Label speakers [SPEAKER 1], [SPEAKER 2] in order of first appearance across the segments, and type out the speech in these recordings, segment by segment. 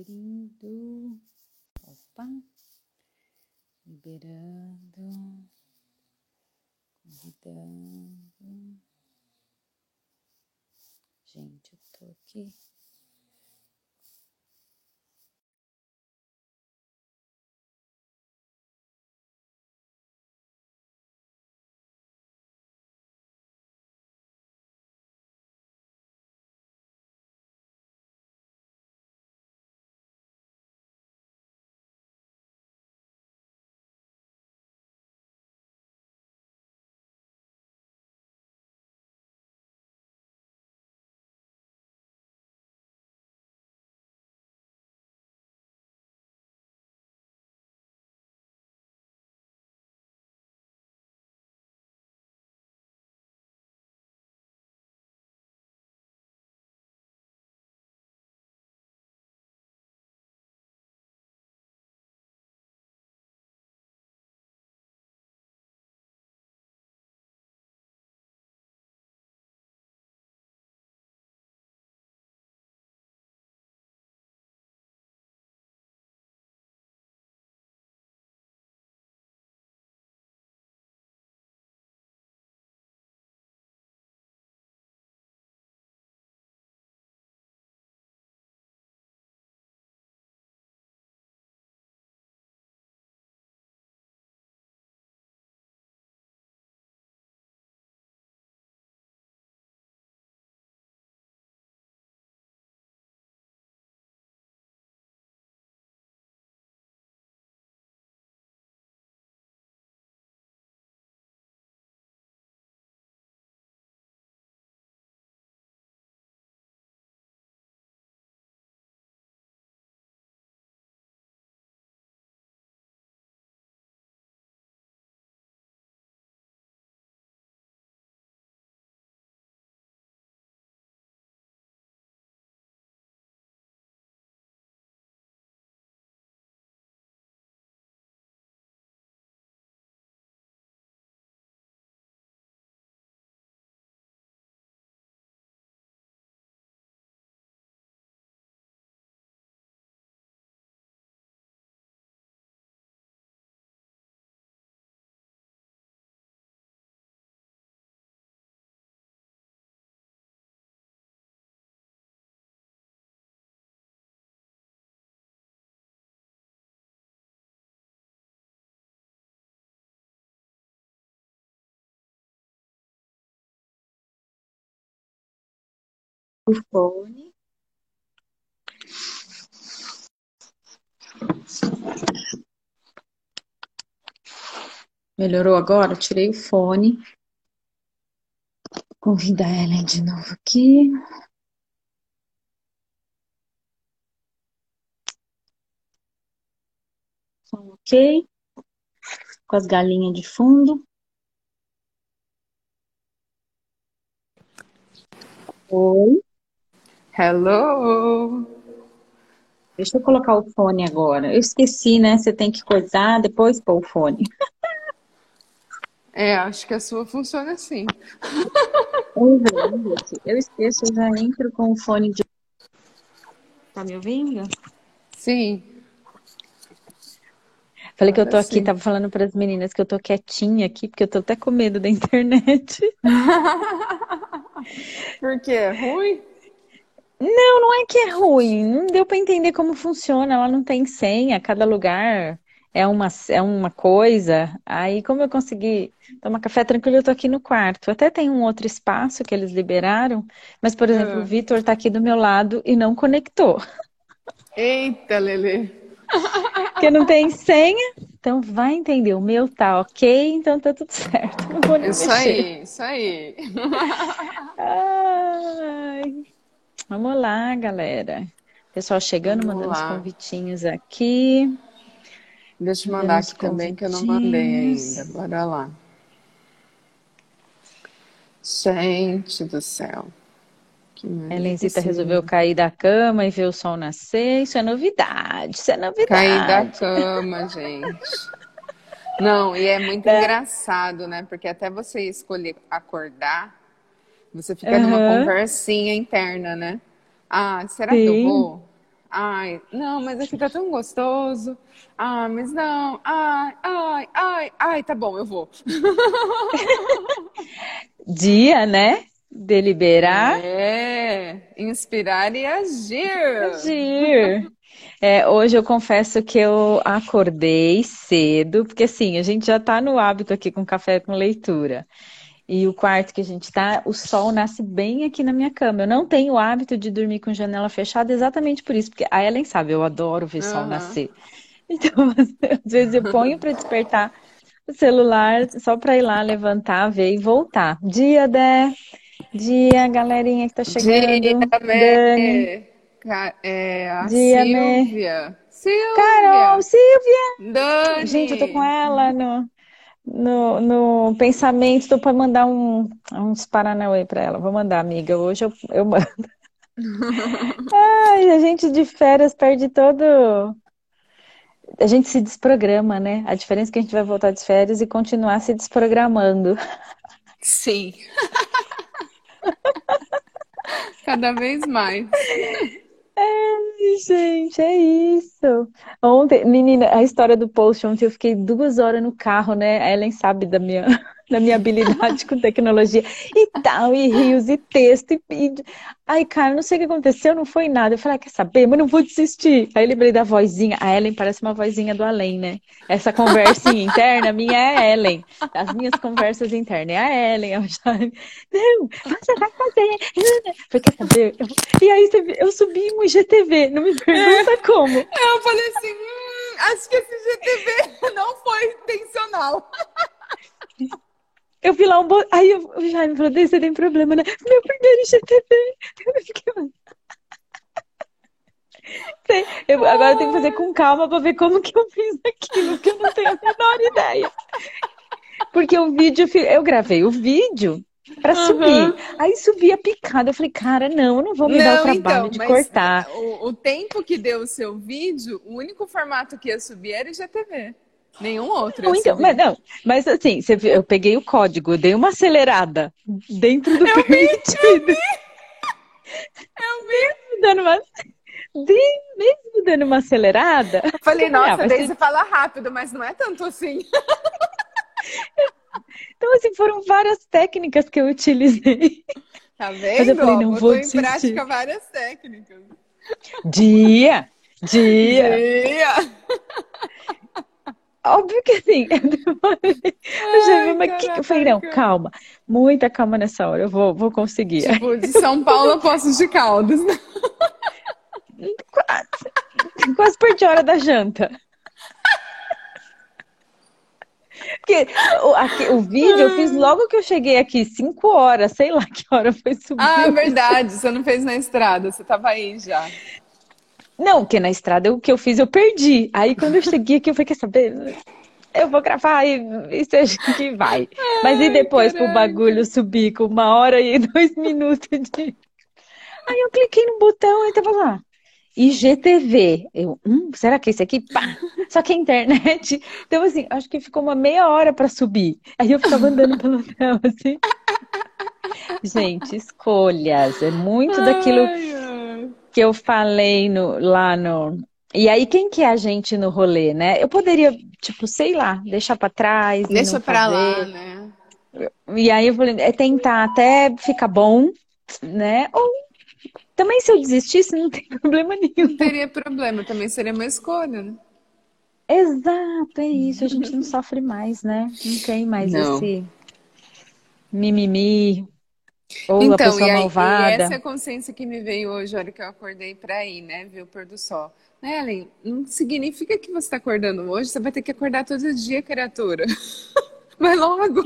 [SPEAKER 1] abrindo. Opa. Liberando. Convidando. Gente, eu tô aqui. O fone. Melhorou agora? Tirei o fone. Convida a Ellen de novo aqui. Ok. Com as galinhas de fundo. Oi.
[SPEAKER 2] Hello!
[SPEAKER 1] Deixa eu colocar o fone agora. Eu esqueci, né? Você tem que coisar, depois pôr o fone.
[SPEAKER 2] É, acho que a sua funciona assim.
[SPEAKER 1] Eu esqueço, eu já entro com o fone de. Tá me ouvindo?
[SPEAKER 2] Sim.
[SPEAKER 1] Falei que eu tô aqui, sim. tava falando para as meninas que eu tô quietinha aqui, porque eu tô até com medo da internet.
[SPEAKER 2] Por quê? É ruim?
[SPEAKER 1] Não, não é que é ruim. Não deu para entender como funciona. Ela não tem senha. Cada lugar é uma, é uma coisa. Aí, como eu consegui tomar café tranquilo, eu tô aqui no quarto. Até tem um outro espaço que eles liberaram. Mas, por exemplo, o ah. Vitor tá aqui do meu lado e não conectou.
[SPEAKER 2] Eita, Lele.
[SPEAKER 1] Porque não tem senha. Então vai entender. O meu tá ok, então tá tudo certo. Não vou nem
[SPEAKER 2] isso
[SPEAKER 1] mexer.
[SPEAKER 2] aí, isso aí.
[SPEAKER 1] Ai. Vamos lá, galera. Pessoal chegando, Vamos mandando lá. os convitinhos aqui.
[SPEAKER 2] Deixa eu mandar aqui também que eu não mandei ainda. Bora lá. Gente do céu.
[SPEAKER 1] Helenzita resolveu cair da cama e ver o sol nascer. Isso é novidade, isso é novidade.
[SPEAKER 2] Cair da cama, gente. Não, e é muito é. engraçado, né? Porque até você escolher acordar, você fica uhum. numa conversinha interna, né? Ah, será Sim. que eu vou? Ai, não, mas aqui tá tão gostoso. Ah, mas não. Ai, ai, ai, ai, tá bom, eu vou.
[SPEAKER 1] Dia, né? Deliberar.
[SPEAKER 2] É, inspirar e agir.
[SPEAKER 1] Agir. É, hoje eu confesso que eu acordei cedo, porque assim, a gente já tá no hábito aqui com café com leitura. E o quarto que a gente tá, o sol nasce bem aqui na minha cama. Eu não tenho o hábito de dormir com janela fechada exatamente por isso, porque a Ellen sabe, eu adoro ver uhum. sol nascer. Então, às vezes eu ponho para despertar o celular só para ir lá levantar, ver e voltar. Dia, Dé. Dia, galerinha que tá chegando.
[SPEAKER 2] Dia, Dani. É, a Dia, Silvia. Silvia.
[SPEAKER 1] Carol, Silvia.
[SPEAKER 2] Dani.
[SPEAKER 1] Gente, eu tô com ela no, no, no pensamento, tô para mandar um, uns Paranauê para ela. Vou mandar, amiga. Hoje eu, eu mando. Ai, a gente de férias perde todo. A gente se desprograma, né? A diferença é que a gente vai voltar de férias e continuar se desprogramando.
[SPEAKER 2] Sim. Cada vez mais.
[SPEAKER 1] É, gente, é isso. Ontem, menina, a história do post ontem eu fiquei duas horas no carro, né? A Ellen sabe da minha na minha habilidade com tecnologia e tal, e rios, e texto, e, e... Ai, cara, não sei o que aconteceu, não foi nada. Eu falei, ah, quer saber? Mas não vou desistir. Aí lembrei da vozinha. A Ellen parece uma vozinha do além, né? Essa conversinha interna minha é a Ellen. As minhas conversas internas é a Ellen. Eu já... Não, você vai fazer. Falei, quer saber? E aí eu subi um IGTV, não me pergunta é. como.
[SPEAKER 2] Eu falei assim, hum, acho que esse IGTV não foi intencional.
[SPEAKER 1] Eu vi lá um. Bo... Aí eu, o Jaime falou: você tem problema, né? Meu primeiro IGTV. Eu, agora eu tenho que fazer com calma para ver como que eu fiz aquilo, porque eu não tenho a menor ideia. Porque o vídeo, eu gravei o vídeo para uhum. subir. Aí subia picada. Eu falei, cara, não, eu não vou me não, dar o trabalho então, de cortar.
[SPEAKER 2] O, o tempo que deu o seu vídeo, o único formato que ia subir era IGTV. Nenhum outro.
[SPEAKER 1] Não, então, mas, não, mas assim, você, eu peguei o código, dei uma acelerada dentro do eu permitido.
[SPEAKER 2] Vi, eu vi. Eu vi.
[SPEAKER 1] Dando uma, mesmo dando uma acelerada.
[SPEAKER 2] Eu falei, ah, nossa, daí você fala rápido, mas não é tanto assim.
[SPEAKER 1] Então, assim, foram várias técnicas que eu utilizei.
[SPEAKER 2] Tá vendo? Mas eu falei, não vou em prática várias técnicas.
[SPEAKER 1] Dia! Dia!
[SPEAKER 2] Dia!
[SPEAKER 1] Óbvio que assim, eu já vi, mas que... eu falei, não, calma, muita calma nessa hora, eu vou, vou conseguir.
[SPEAKER 2] Tipo, de São Paulo a Poços de Caldas.
[SPEAKER 1] Quase, quase perdi a hora da janta. Porque o, aqui, o vídeo eu fiz logo que eu cheguei aqui, 5 horas, sei lá que hora foi subir.
[SPEAKER 2] Ah, verdade, você não fez na estrada, você tava aí já.
[SPEAKER 1] Não, porque na estrada o que eu fiz eu perdi. Aí quando eu cheguei aqui, eu falei, quer saber? Eu vou gravar e, e seja que vai. Ai, Mas e depois caraca. pro bagulho subir com uma hora e dois minutos de. Aí eu cliquei no botão e tava lá. IGTV. Eu, hum, será que esse aqui? Pá! Só que a internet. Então, assim, acho que ficou uma meia hora para subir. Aí eu ficava andando pela tela, assim. Gente, escolhas. É muito ai, daquilo. Ai que eu falei no, lá no. E aí, quem que é a gente no rolê, né? Eu poderia, tipo, sei lá, deixar para trás.
[SPEAKER 2] Deixa para lá, né?
[SPEAKER 1] E aí eu falei, é tentar até ficar bom, né? Ou também se eu desistisse, não tem problema nenhum.
[SPEAKER 2] Não teria problema, também seria uma escolha, né?
[SPEAKER 1] Exato, é isso. A gente não sofre mais, né? Não tem mais não. esse mimimi, ou então, a pessoa e aí, malvada.
[SPEAKER 2] E essa é a consciência que me veio hoje, a hora que eu acordei para ir, né? Ver o pôr do sol. Né, Ellen? Não significa que você está acordando hoje, você vai ter que acordar todo dia, criatura. Vai logo.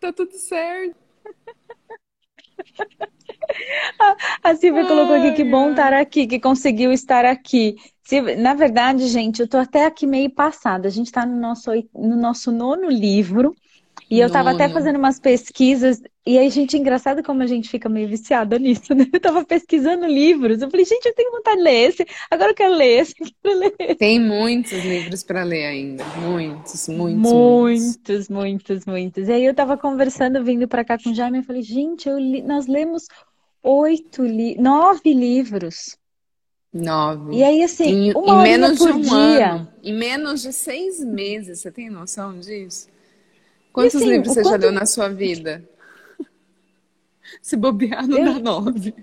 [SPEAKER 2] tá tudo certo.
[SPEAKER 1] A Silvia Ai, colocou aqui que bom estar aqui, que conseguiu estar aqui. Na verdade, gente, eu tô até aqui meio passada. A gente está no nosso, no nosso nono livro. E eu tava até fazendo umas pesquisas, e aí, gente, engraçado como a gente fica meio viciada nisso, né? Eu tava pesquisando livros, eu falei, gente, eu tenho vontade de ler esse, agora eu quero ler esse, quero ler esse.
[SPEAKER 2] Tem muitos livros para ler ainda, muitos, muitos,
[SPEAKER 1] muitos. Muitos, muitos, E aí eu tava conversando, vindo para cá com o Jaime, eu falei, gente, li... nós lemos oito, li... nove livros.
[SPEAKER 2] Nove.
[SPEAKER 1] E aí, assim,
[SPEAKER 2] Em,
[SPEAKER 1] uma
[SPEAKER 2] em menos de
[SPEAKER 1] por
[SPEAKER 2] um
[SPEAKER 1] dia.
[SPEAKER 2] ano, em menos de seis meses, você tem noção disso?
[SPEAKER 1] E
[SPEAKER 2] Quantos
[SPEAKER 1] assim,
[SPEAKER 2] livros você já
[SPEAKER 1] quanto
[SPEAKER 2] leu na sua vida? Se bobear, não
[SPEAKER 1] eu...
[SPEAKER 2] dá nove.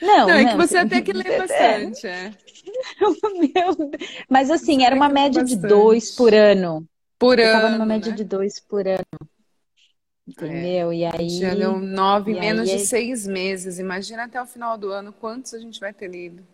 [SPEAKER 1] Não,
[SPEAKER 2] Não, é que
[SPEAKER 1] não,
[SPEAKER 2] você até que lê
[SPEAKER 1] é,
[SPEAKER 2] bastante, é.
[SPEAKER 1] meu. Mas assim, era uma
[SPEAKER 2] que
[SPEAKER 1] média de dois por ano.
[SPEAKER 2] Por
[SPEAKER 1] Eu tava numa
[SPEAKER 2] ano,
[SPEAKER 1] média
[SPEAKER 2] né?
[SPEAKER 1] de dois por ano,
[SPEAKER 2] É.
[SPEAKER 1] entendeu? E
[SPEAKER 2] A gente já leu
[SPEAKER 1] aí,
[SPEAKER 2] nove em
[SPEAKER 1] e
[SPEAKER 2] menos de
[SPEAKER 1] aí,
[SPEAKER 2] seis meses. Imagina até o final do ano quantos a gente vai ter lido.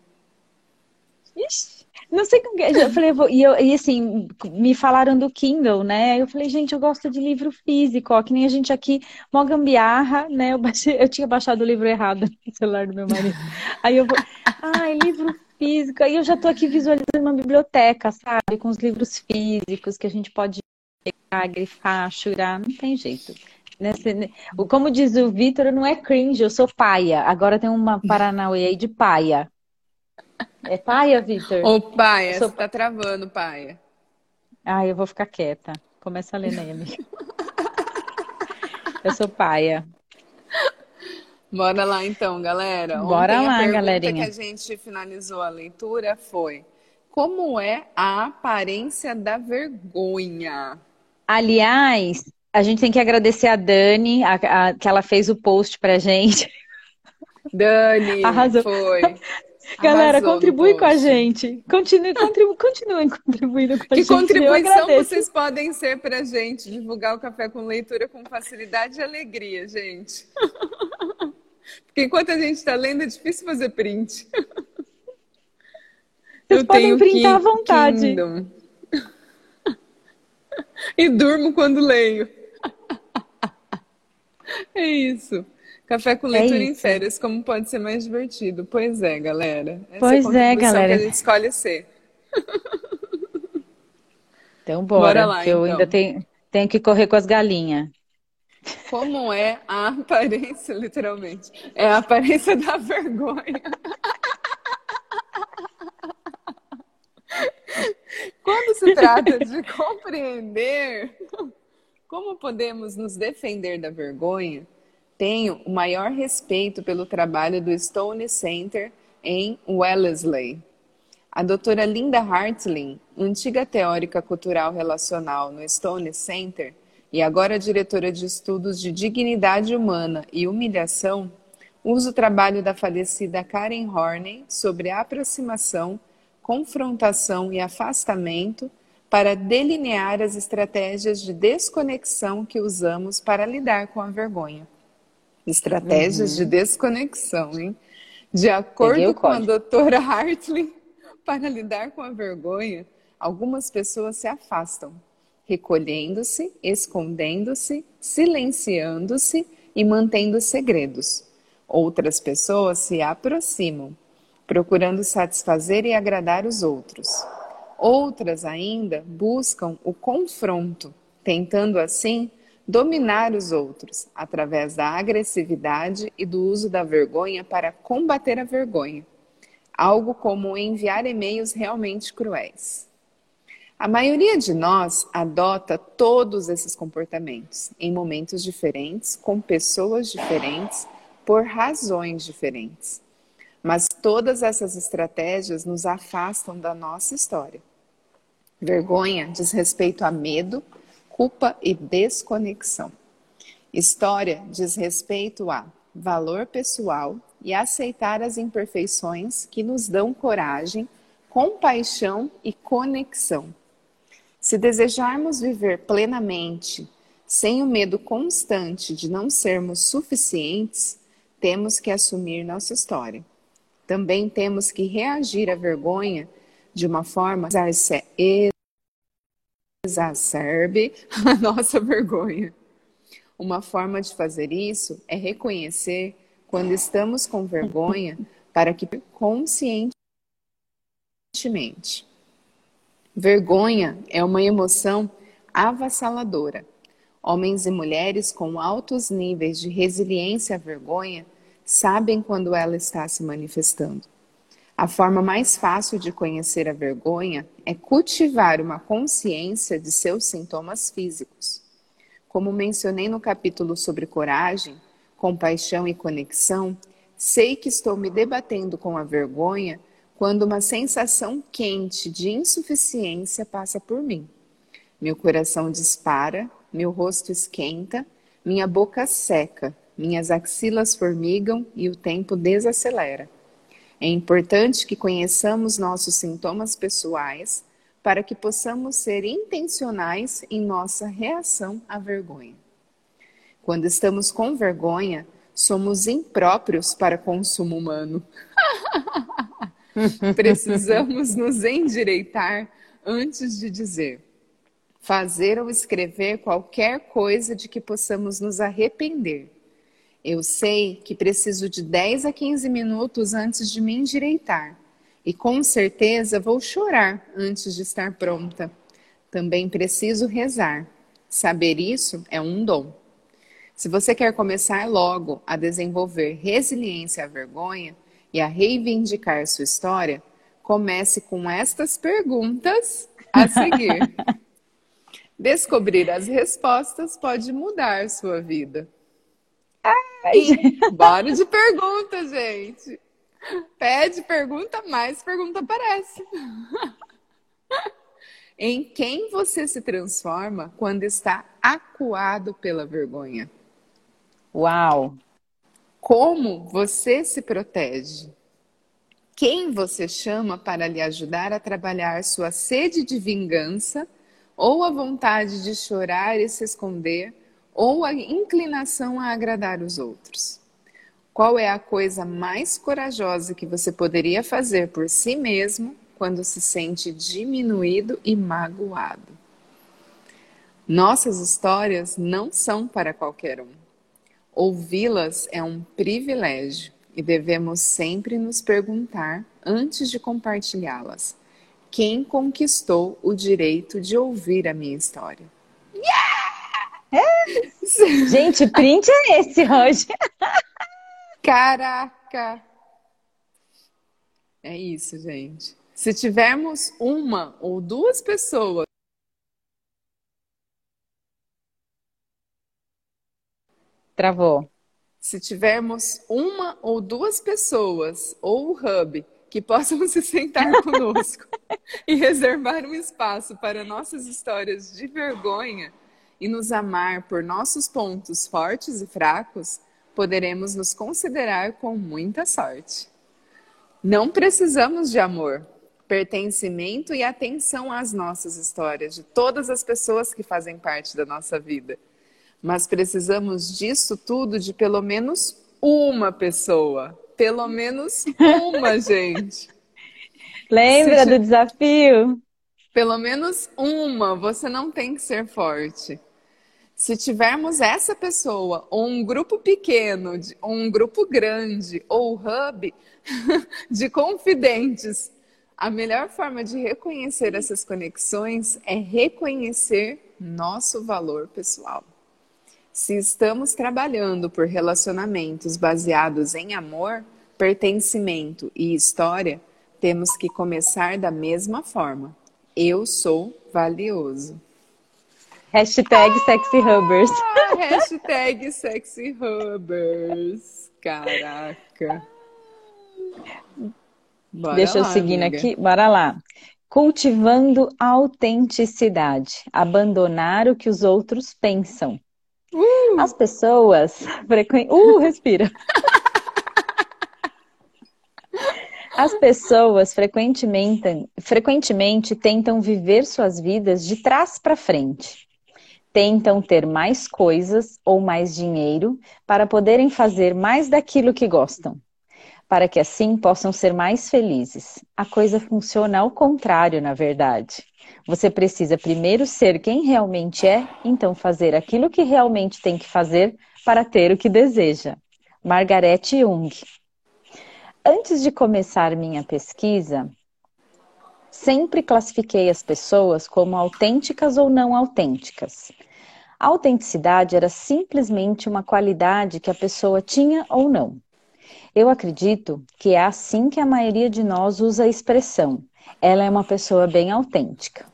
[SPEAKER 1] ixi, não sei como que, eu falei, vou- e, eu, e assim, me falaram do Kindle, né? Eu falei, gente, eu gosto de livro físico, ó, que nem a gente aqui, mó gambiarra, né? Eu baixei, eu tinha baixado o livro errado no celular do meu marido. Aí eu vou, ai, livro físico. Aí eu já tô aqui visualizando uma biblioteca, sabe? Com os livros físicos que a gente pode pegar, grifar, churar, não tem jeito. Nesse- o- como diz o Vitor, não é cringe, eu sou paia. Agora tem uma Paranauê aí de paia. É paia, Vitor?
[SPEAKER 2] Ô, Paia,
[SPEAKER 1] sou
[SPEAKER 2] você tá travando, Paia.
[SPEAKER 1] Ah, eu vou ficar quieta. Começa a ler amiga. Eu sou paia.
[SPEAKER 2] Bora lá então, galera.
[SPEAKER 1] Bora
[SPEAKER 2] Ontem a
[SPEAKER 1] lá,
[SPEAKER 2] pergunta que
[SPEAKER 1] galerinha.
[SPEAKER 2] a gente finalizou a leitura foi: Como é a aparência da vergonha?
[SPEAKER 1] Aliás, a gente tem que agradecer a Dani, a- a- que ela fez o post pra gente.
[SPEAKER 2] Dani,
[SPEAKER 1] Arrasou.
[SPEAKER 2] foi.
[SPEAKER 1] Galera,
[SPEAKER 2] Arrasou
[SPEAKER 1] contribui com a gente. Continue, contribu, continuem contribuindo com a
[SPEAKER 2] Que
[SPEAKER 1] gente. Eu
[SPEAKER 2] contribuição vocês podem ser pra gente divulgar o café com leitura com facilidade e alegria, gente. Porque enquanto a gente tá lendo, é difícil fazer print.
[SPEAKER 1] Vocês
[SPEAKER 2] Eu
[SPEAKER 1] podem
[SPEAKER 2] tenho
[SPEAKER 1] printar à vontade.
[SPEAKER 2] Kindle. E durmo quando leio. É isso. Café com
[SPEAKER 1] É
[SPEAKER 2] leitura em
[SPEAKER 1] isso.
[SPEAKER 2] férias, como pode ser mais divertido? Pois é, galera. Essa é
[SPEAKER 1] Pois é,
[SPEAKER 2] contribuição que a
[SPEAKER 1] galera.
[SPEAKER 2] gente escolhe ser.
[SPEAKER 1] Então,
[SPEAKER 2] Bora
[SPEAKER 1] bora,
[SPEAKER 2] lá,
[SPEAKER 1] que eu ainda
[SPEAKER 2] então.
[SPEAKER 1] tenho, tenho que correr com as galinhas.
[SPEAKER 2] Como é a aparência, literalmente? É a aparência da vergonha. Quando se trata de compreender como podemos nos defender da vergonha, tenho o maior respeito pelo trabalho do Stone Center em Wellesley. A doutora Linda Hartling, antiga teórica cultural relacional no Stone Center e agora diretora de estudos de dignidade humana e humilhação, usa o trabalho da falecida Karen Horney sobre a aproximação, confrontação e afastamento para delinear as estratégias de desconexão que usamos para lidar com a vergonha. Estratégias de desconexão, hein? De acordo com a doutora Hartley, para lidar com a vergonha, algumas pessoas se afastam, recolhendo-se, escondendo-se, silenciando-se e mantendo segredos. Outras pessoas se aproximam, procurando satisfazer e agradar os outros. Outras ainda buscam o confronto, tentando assim dominar os outros através da agressividade e do uso da vergonha para combater a vergonha. Algo como enviar e-mails realmente cruéis. A maioria de nós adota todos esses comportamentos em momentos diferentes, com pessoas diferentes, por razões diferentes. Mas todas essas estratégias nos afastam da nossa história. Vergonha diz respeito a medo, culpa e desconexão. História diz respeito a valor pessoal e aceitar as imperfeições que nos dão coragem, compaixão e conexão. Se desejarmos viver plenamente, sem o medo constante de não sermos suficientes, temos que assumir nossa história. Também temos que reagir à vergonha de uma forma exacerbe a nossa vergonha. Uma forma de fazer isso é reconhecer quando estamos com vergonha para que conscientemente. Vergonha é uma emoção avassaladora. Homens e mulheres com altos níveis de resiliência à vergonha sabem quando ela está se manifestando. A forma mais fácil de conhecer a vergonha é cultivar uma consciência de seus sintomas físicos. Como mencionei no capítulo sobre coragem, compaixão e conexão, Sei que estou me debatendo com a vergonha quando uma sensação quente de insuficiência passa por mim. Meu coração dispara, meu rosto esquenta, minha boca seca, minhas axilas formigam e o tempo desacelera. É importante que conheçamos nossos sintomas pessoais para que possamos ser intencionais em nossa reação à vergonha. Quando estamos com vergonha, somos impróprios para consumo humano. Precisamos nos endireitar antes de dizer, fazer ou escrever qualquer coisa de que possamos nos arrepender. Eu sei que preciso de 10 a 15 minutos antes de me endireitar e com certeza vou chorar antes de estar pronta. Também preciso rezar. Saber isso é um dom. Se você quer começar logo a desenvolver resiliência à vergonha, e a reivindicar sua história, comece com estas perguntas a seguir. Descobrir as respostas pode mudar sua vida. E bora de pergunta, gente. Pede pergunta, mais pergunta aparece. em quem você se transforma quando está acuado pela vergonha?
[SPEAKER 1] Uau!
[SPEAKER 2] Como você se protege? Quem você chama para lhe ajudar a trabalhar sua sede de vingança ou a vontade de chorar e se esconder ou a inclinação a agradar os outros? Qual é a coisa mais corajosa que você poderia fazer por si mesmo quando se sente diminuído e magoado? Nossas histórias não são para qualquer um. Ouvi-las é um privilégio e devemos sempre nos perguntar, antes de compartilhá-las, quem conquistou o direito de ouvir a minha história?
[SPEAKER 1] É. Gente, print é esse hoje.
[SPEAKER 2] Caraca! É isso, gente. Se tivermos uma ou duas pessoas
[SPEAKER 1] Travou.
[SPEAKER 2] Se tivermos uma ou duas pessoas ou o hub que possam se sentar conosco e reservar um espaço para nossas histórias de vergonha e nos amar por nossos pontos fortes e fracos, poderemos nos considerar com muita sorte. Não precisamos de amor, pertencimento e atenção às nossas histórias, de todas as pessoas que fazem parte da nossa vida. Mas precisamos disso tudo de pelo menos uma pessoa. Pelo menos uma, gente.
[SPEAKER 1] Lembra Se... do desafio?
[SPEAKER 2] Pelo menos uma. Você não tem que ser forte. Se tivermos essa pessoa, ou um grupo pequeno, ou um grupo grande, ou hub de confidentes, a melhor forma de reconhecer essas conexões é reconhecer nosso valor pessoal. Se estamos trabalhando por relacionamentos baseados em amor, pertencimento e história, temos que começar da mesma forma. Eu sou valioso.
[SPEAKER 1] Hashtag ah, SexyHubbers.
[SPEAKER 2] Hashtag SexyHubbers. Caraca.
[SPEAKER 1] Bora Deixa eu seguir aqui. Bora lá. Cultivando a autenticidade. Abandonar o que os outros pensam. Uh! As pessoas frequentam. Uh, respira. As pessoas frequentemente, frequentemente tentam viver suas vidas de trás para frente. Tentam ter mais coisas ou mais dinheiro para poderem fazer mais daquilo que gostam, para que assim possam ser mais felizes. A coisa funciona ao contrário, na verdade. Você precisa primeiro ser quem realmente é, então fazer aquilo que realmente tem que fazer para ter o que deseja. Margaret Jung. Antes de começar minha pesquisa, sempre classifiquei as pessoas como autênticas ou não autênticas. A autenticidade era simplesmente uma qualidade que a pessoa tinha ou não. Eu acredito que é assim que a maioria de nós usa a expressão. Ela é uma pessoa bem autêntica.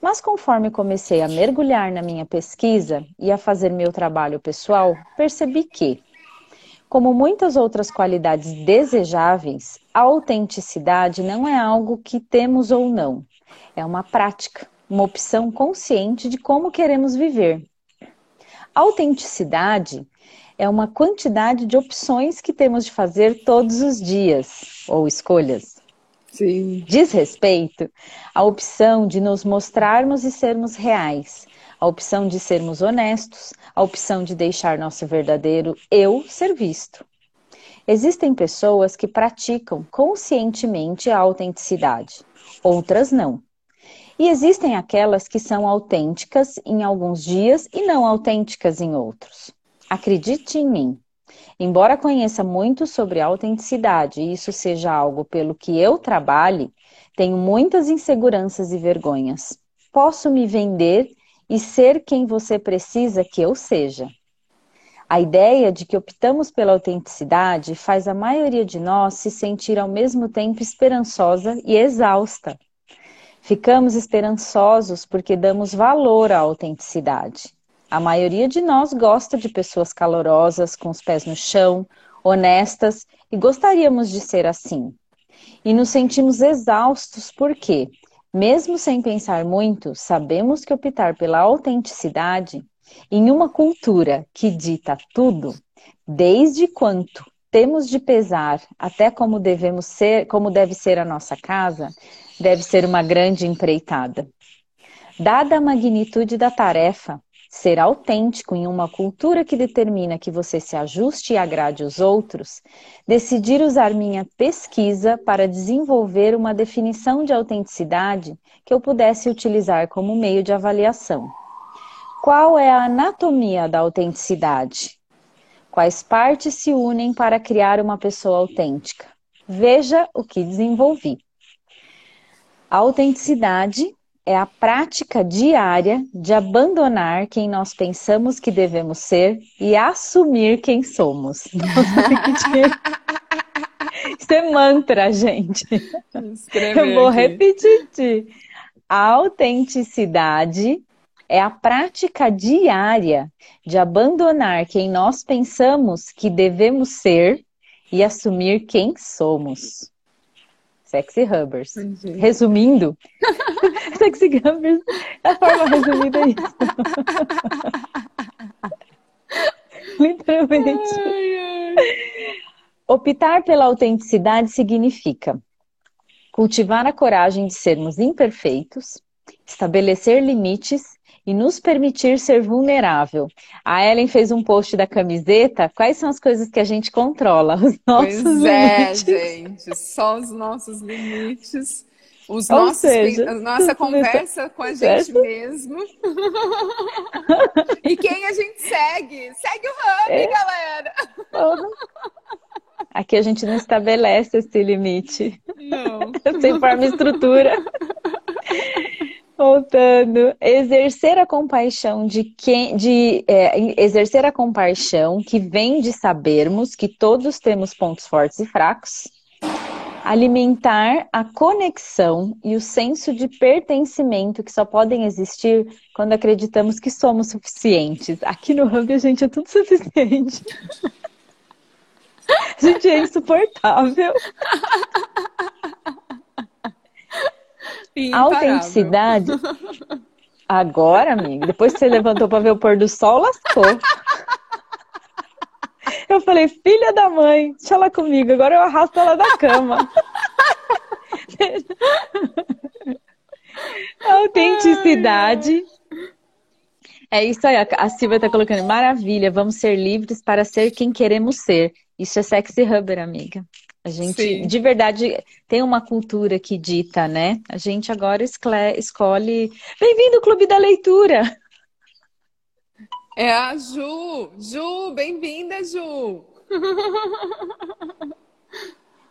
[SPEAKER 1] Mas conforme comecei a mergulhar na minha pesquisa e a fazer meu trabalho pessoal, percebi que, Como muitas outras qualidades desejáveis, a autenticidade não é algo que temos ou não. É uma prática, uma opção consciente de como queremos viver. Autenticidade é uma quantidade de opções que temos de fazer todos os dias, ou escolhas.
[SPEAKER 2] Sim.
[SPEAKER 1] Diz respeito à opção de nos mostrarmos e sermos reais, a opção de sermos honestos, a opção de deixar nosso verdadeiro eu ser visto. Existem pessoas que praticam conscientemente a autenticidade, outras não. E existem aquelas que são autênticas em alguns dias e não autênticas em outros. Acredite em mim. Embora conheça muito sobre autenticidade e isso seja algo pelo que eu trabalhe, tenho muitas inseguranças e vergonhas. Posso me vender e ser quem você precisa que eu seja. A ideia de que optamos pela autenticidade faz a maioria de nós se sentir ao mesmo tempo esperançosa e exausta. Ficamos esperançosos porque damos valor à autenticidade. A maioria de nós gosta de pessoas calorosas, com os pés no chão, honestas e gostaríamos de ser assim. E nos sentimos exaustos porque mesmo sem pensar muito, sabemos que optar pela autenticidade em uma cultura que dita tudo, desde quanto temos de pesar até como devemos ser, como deve ser a nossa casa, deve ser uma grande empreitada. Dada a magnitude da tarefa, Ser autêntico em uma cultura que determina que você se ajuste e agrade os outros, decidir usar minha pesquisa para desenvolver uma definição de autenticidade que eu pudesse utilizar como meio de avaliação. Qual é a anatomia da autenticidade? Quais partes se unem para criar uma pessoa autêntica? Veja o que desenvolvi. A autenticidade é a prática diária de abandonar quem nós pensamos que devemos ser e assumir quem somos. Isso é mantra, gente. Eu vou repetir. A autenticidade é a prática diária de abandonar quem nós pensamos que devemos ser e assumir quem somos. Sexy Hubbers. Resumindo, Sexy Hubbers, a forma resumida é isso. Literalmente. Ai, ai. Optar pela autenticidade significa cultivar a coragem de sermos imperfeitos, estabelecer limites e nos permitir ser vulnerável. A Ellen fez um post da camiseta. Quais são as coisas que a gente controla? Os nossos pois é,
[SPEAKER 2] gente. Só os nossos limites. Os Ou nossos, seja, a nossa conversa com a gente certo? mesmo. e quem a gente segue? Segue o Hub, é. galera!
[SPEAKER 1] Aqui a gente não estabelece esse limite.
[SPEAKER 2] Não.
[SPEAKER 1] Sem forma e estrutura. Voltando, exercer a compaixão de quem, de é, exercer a compaixão que vem de sabermos que todos temos pontos fortes e fracos, alimentar a conexão e o senso de pertencimento que só podem existir quando acreditamos que somos suficientes. Aqui no Hub a gente é tudo suficiente. A gente é insuportável. Autenticidade. Agora, amiga, depois que você levantou para ver o pôr do sol, lascou. Eu falei, filha da mãe, deixa ela comigo, agora eu arrasto ela da cama. Autenticidade. É isso aí, a Silvia tá colocando, maravilha, vamos ser livres para ser quem queremos ser. Isso é sexy rubber, amiga. A gente, Sim. de verdade, tem uma cultura que dita, né? A gente agora escolhe. Bem-vindo ao Clube da Leitura!
[SPEAKER 2] É a Ju! Ju, bem-vinda, Ju!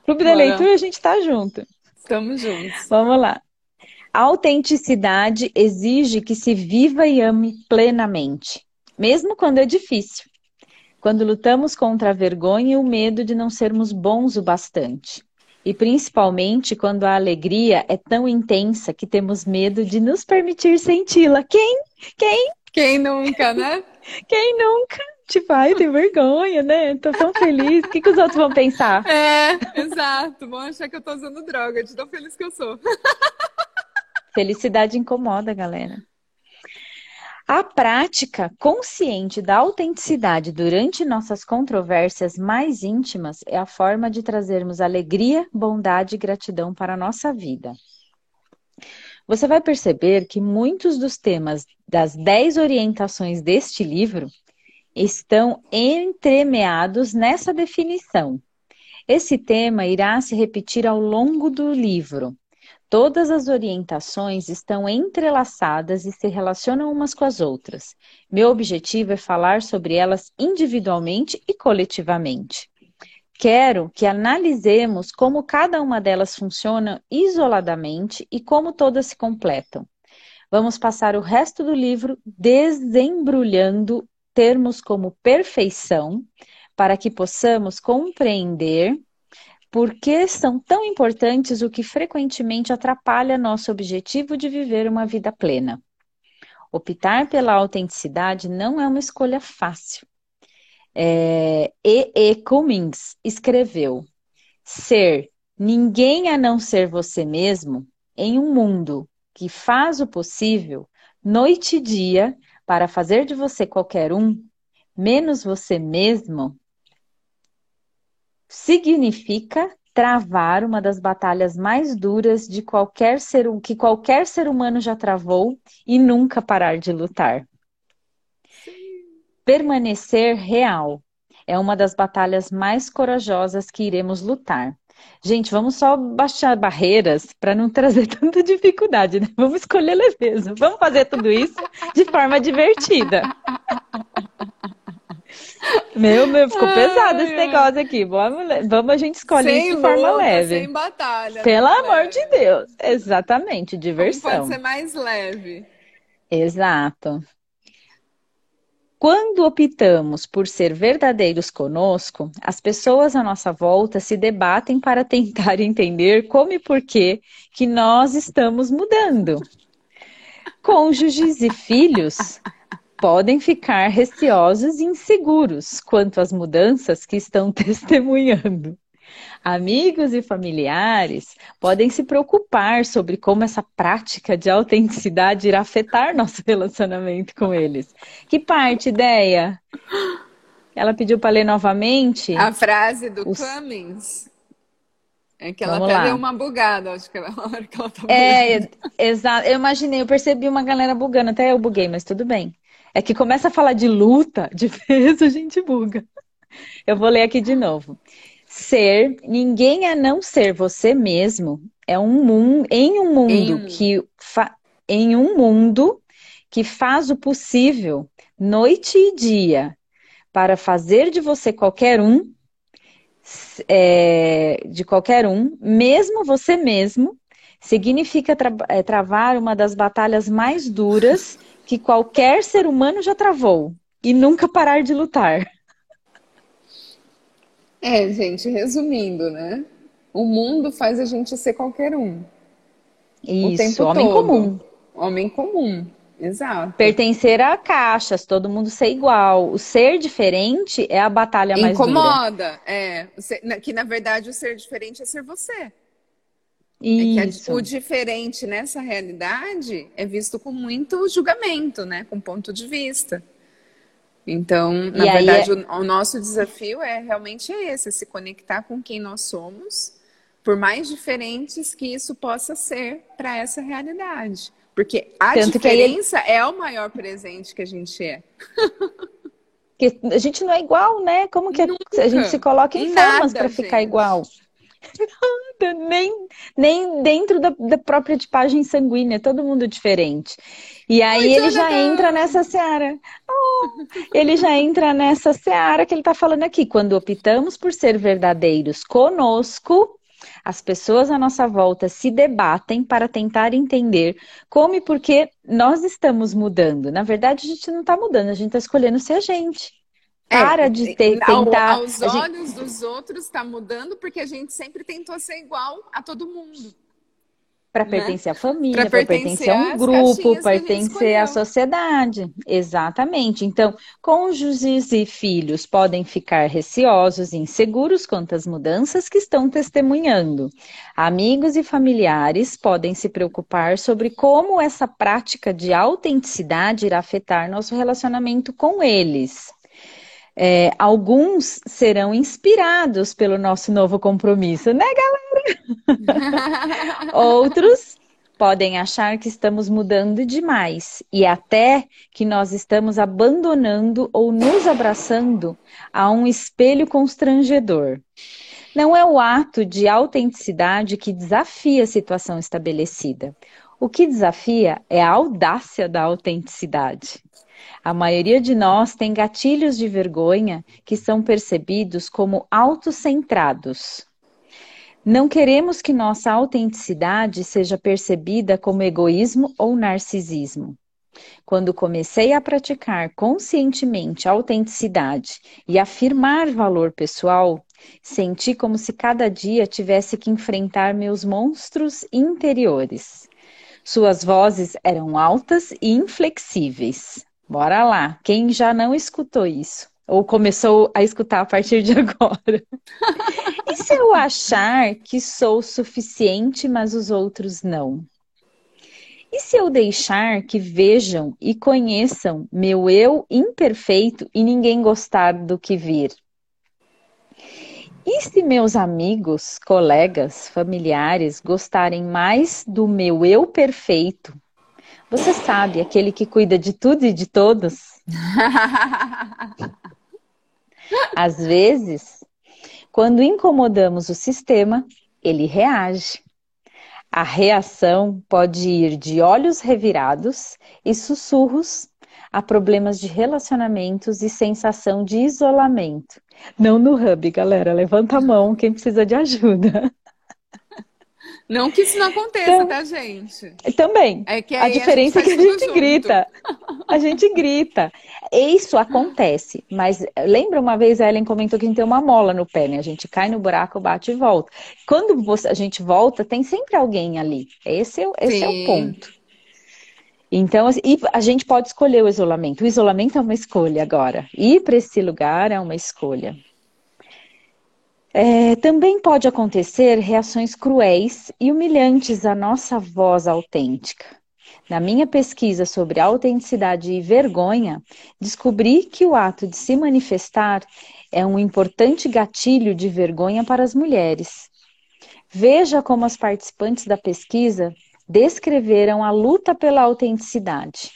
[SPEAKER 1] Clube da Bora. Leitura, a gente tá junto.
[SPEAKER 2] Estamos juntos.
[SPEAKER 1] Vamos lá. A autenticidade exige que se viva e ame plenamente, mesmo quando é difícil quando lutamos contra a vergonha e o medo de não sermos bons o bastante. E principalmente quando a alegria é tão intensa que temos medo de nos permitir senti-la. Quem? Quem?
[SPEAKER 2] Quem nunca, né?
[SPEAKER 1] Quem nunca? Tipo, ai, tem vergonha, né? Tô tão feliz. O que, que os outros vão pensar?
[SPEAKER 2] É, exato. Vão achar que eu tô usando droga, de tão feliz que eu sou.
[SPEAKER 1] Felicidade incomoda, galera. A prática consciente da autenticidade durante nossas controvérsias mais íntimas é a forma de trazermos alegria, bondade e gratidão para a nossa vida. Você vai perceber que muitos dos temas das 10 orientações deste livro estão entremeados nessa definição. Esse tema irá se repetir ao longo do livro, Todas as orientações estão entrelaçadas e se relacionam umas com as outras. Meu objetivo é falar sobre elas individualmente e coletivamente. Quero que analisemos como cada uma delas funciona isoladamente e como todas se completam. Vamos passar o resto do livro desembrulhando termos como perfeição, para que possamos compreender por que são tão importantes o que frequentemente atrapalha nosso objetivo de viver uma vida plena. Optar pela autenticidade não é uma escolha fácil. É, e. e. Cummings escreveu: Ser ninguém a não ser você mesmo em um mundo que faz o possível, noite e dia, para fazer de você qualquer um, menos você mesmo, significa travar uma das batalhas mais duras de qualquer ser que qualquer ser humano já travou e nunca parar de lutar. Permanecer real é uma das batalhas mais corajosas que iremos lutar. Gente, vamos só baixar barreiras para não trazer tanta dificuldade, né? Vamos escolher leveza. Vamos fazer tudo isso de forma divertida. Meu, meu, ficou ai, pesado ai, esse negócio aqui. Vamos, vamos a gente escolher isso de luta, forma leve.
[SPEAKER 2] Sem batalha.
[SPEAKER 1] Pelo amor leve. de Deus. Exatamente, diversão.
[SPEAKER 2] Como pode ser mais leve.
[SPEAKER 1] Exato. Quando optamos por ser verdadeiros conosco, as pessoas à nossa volta se debatem para tentar entender como e por que que nós estamos mudando. Cônjuges e filhos podem ficar receosos e inseguros quanto às mudanças que estão testemunhando. Amigos e familiares podem se preocupar sobre como essa prática de autenticidade irá afetar nosso relacionamento com eles. Que parte, ideia? Ela pediu para ler novamente.
[SPEAKER 2] A frase do Os... Cummings. É que ela Vamos até lá. deu uma bugada, acho que na hora que ela tá
[SPEAKER 1] É, exato. Eu imaginei, eu percebi uma galera bugando, até eu buguei, mas tudo bem. É que começa a falar de luta, de peso, a gente buga. Eu vou ler aqui de novo. Ser, ninguém a não ser você mesmo, é um mundo, em um mundo em... que fa, em um mundo que faz o possível, noite e dia, para fazer de você qualquer um, é, de qualquer um, mesmo você mesmo, significa tra é, travar uma das batalhas mais duras que qualquer ser humano já travou e nunca parar de lutar.
[SPEAKER 2] É, gente, resumindo, né? O mundo faz a gente ser qualquer um.
[SPEAKER 1] Isso, o tempo homem todo. comum.
[SPEAKER 2] Homem comum, exato.
[SPEAKER 1] Pertencer a caixas, todo mundo ser igual. O ser diferente é a batalha mais
[SPEAKER 2] Incomoda,
[SPEAKER 1] dura.
[SPEAKER 2] é. Que na verdade o ser diferente é ser você.
[SPEAKER 1] Isso.
[SPEAKER 2] É que o diferente nessa realidade é visto com muito julgamento, né? Com ponto de vista. Então, na e verdade, é... o, o, nosso desafio é realmente esse, se conectar com quem nós somos, por mais diferentes que isso possa ser para essa realidade. Porque a Tanto diferença ele... é o maior presente que a gente é.
[SPEAKER 1] que a gente não é igual, né? Como que Nunca. a gente se coloca em formas para ficar igual? Nada, nem, nem dentro da, da, própria tipagem sanguínea, todo mundo diferente. E aí Oi, ele já entra nessa seara. Oh, ele já entra nessa seara que ele está falando aqui. Quando optamos por ser verdadeiros conosco, as pessoas à nossa volta se debatem para tentar entender como e por que nós estamos mudando. Na verdade, a gente não está mudando, a gente está escolhendo ser a gente. É, Para é, de ter, tentar.
[SPEAKER 2] Aos olhos gente... dos outros está mudando porque a gente sempre tentou ser igual a todo mundo.
[SPEAKER 1] para né? pertencer à família, para pertencer, pertencer a um grupo, pertencer à sociedade. Exatamente. Então, cônjuges e filhos podem ficar receosos e inseguros quanto às mudanças que estão testemunhando. Amigos e familiares podem se preocupar sobre como essa prática de autenticidade irá afetar nosso relacionamento com eles. É, alguns serão inspirados pelo nosso novo compromisso, né, galera? Outros podem achar que estamos mudando demais e até que nós estamos abandonando ou nos abraçando a um espelho constrangedor. Não é o ato de autenticidade que desafia a situação estabelecida. O que desafia é a audácia da autenticidade. A maioria de nós tem gatilhos de vergonha que são percebidos como autocentrados. Não queremos que nossa autenticidade seja percebida como egoísmo ou narcisismo. Quando comecei a praticar conscientemente a autenticidade e afirmar valor pessoal, senti como se cada dia tivesse que enfrentar meus monstros interiores. Suas vozes eram altas e inflexíveis. Bora lá. Quem já não escutou isso? Ou começou a escutar a partir de agora? e se eu achar que sou suficiente, mas os outros não? E se eu deixar que vejam e conheçam meu eu imperfeito e ninguém gostar do que vir? E se meus amigos, colegas, familiares gostarem mais do meu eu perfeito você sabe, aquele que cuida de tudo e de todos. Às vezes, quando incomodamos o sistema, ele reage. A reação pode ir de olhos revirados e sussurros a problemas de relacionamentos e sensação de isolamento. Não no hub, galera. Levanta a mão quem precisa de ajuda.
[SPEAKER 2] Não que isso não aconteça, então, tá, gente?
[SPEAKER 1] Também. É que a diferença a é que a gente junto. grita. A gente grita. Isso acontece. Mas lembra uma vez a Ellen comentou que a gente tem uma mola no pé, né? A gente cai no buraco, bate e volta. Quando você, a gente volta, tem sempre alguém ali. Esse é, esse é o ponto. Então, assim, a gente pode escolher o isolamento. O isolamento é uma escolha agora. Ir para esse lugar é uma escolha. É, também pode acontecer reações cruéis e humilhantes à nossa voz autêntica. Na minha pesquisa sobre autenticidade e vergonha, descobri que o ato de se manifestar é um importante gatilho de vergonha para as mulheres. Veja como as participantes da pesquisa descreveram a luta pela autenticidade.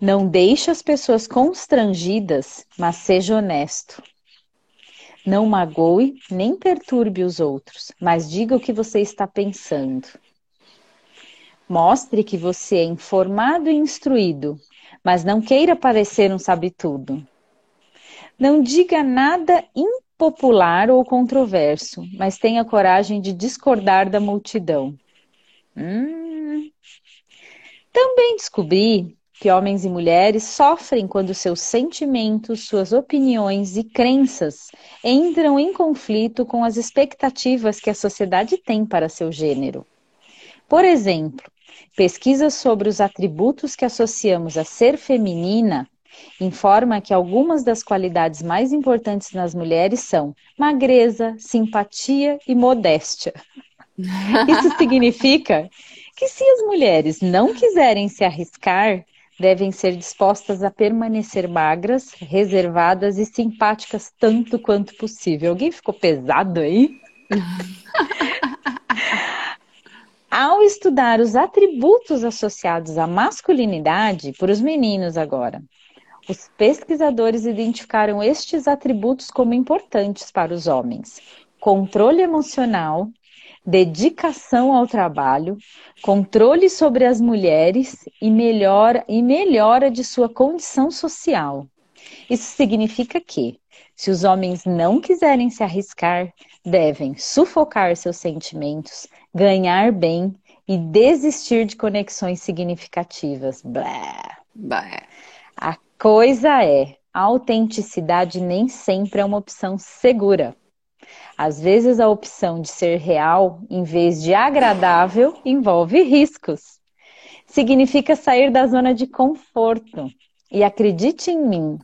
[SPEAKER 1] Não deixe as pessoas constrangidas, mas seja honesto. Não magoe nem perturbe os outros, mas diga o que você está pensando. Mostre que você é informado e instruído, mas não queira parecer um sabe-tudo. Não diga nada impopular ou controverso, mas tenha coragem de discordar da multidão. Hum. Também descobri que homens e mulheres sofrem quando seus sentimentos, suas opiniões e crenças entram em conflito com as expectativas que a sociedade tem para seu gênero. Por exemplo, pesquisas sobre os atributos que associamos a ser feminina informa que algumas das qualidades mais importantes nas mulheres são magreza, simpatia e modéstia. Isso significa que se as mulheres não quiserem se arriscar, devem ser dispostas a permanecer magras, reservadas e simpáticas tanto quanto possível. Alguém ficou pesado aí? Ao estudar os atributos associados à masculinidade, para os meninos agora, os pesquisadores identificaram estes atributos como importantes para os homens: controle emocional, dedicação ao trabalho, controle sobre as mulheres e melhora, e melhora de sua condição social. Isso significa que, se os homens não quiserem se arriscar, devem sufocar seus sentimentos, ganhar bem e desistir de conexões significativas. Blá. Blá. A coisa é, a autenticidade nem sempre é uma opção segura. Às vezes a opção de ser real, em vez de agradável, envolve riscos. Significa sair da zona de conforto. E acredite em mim,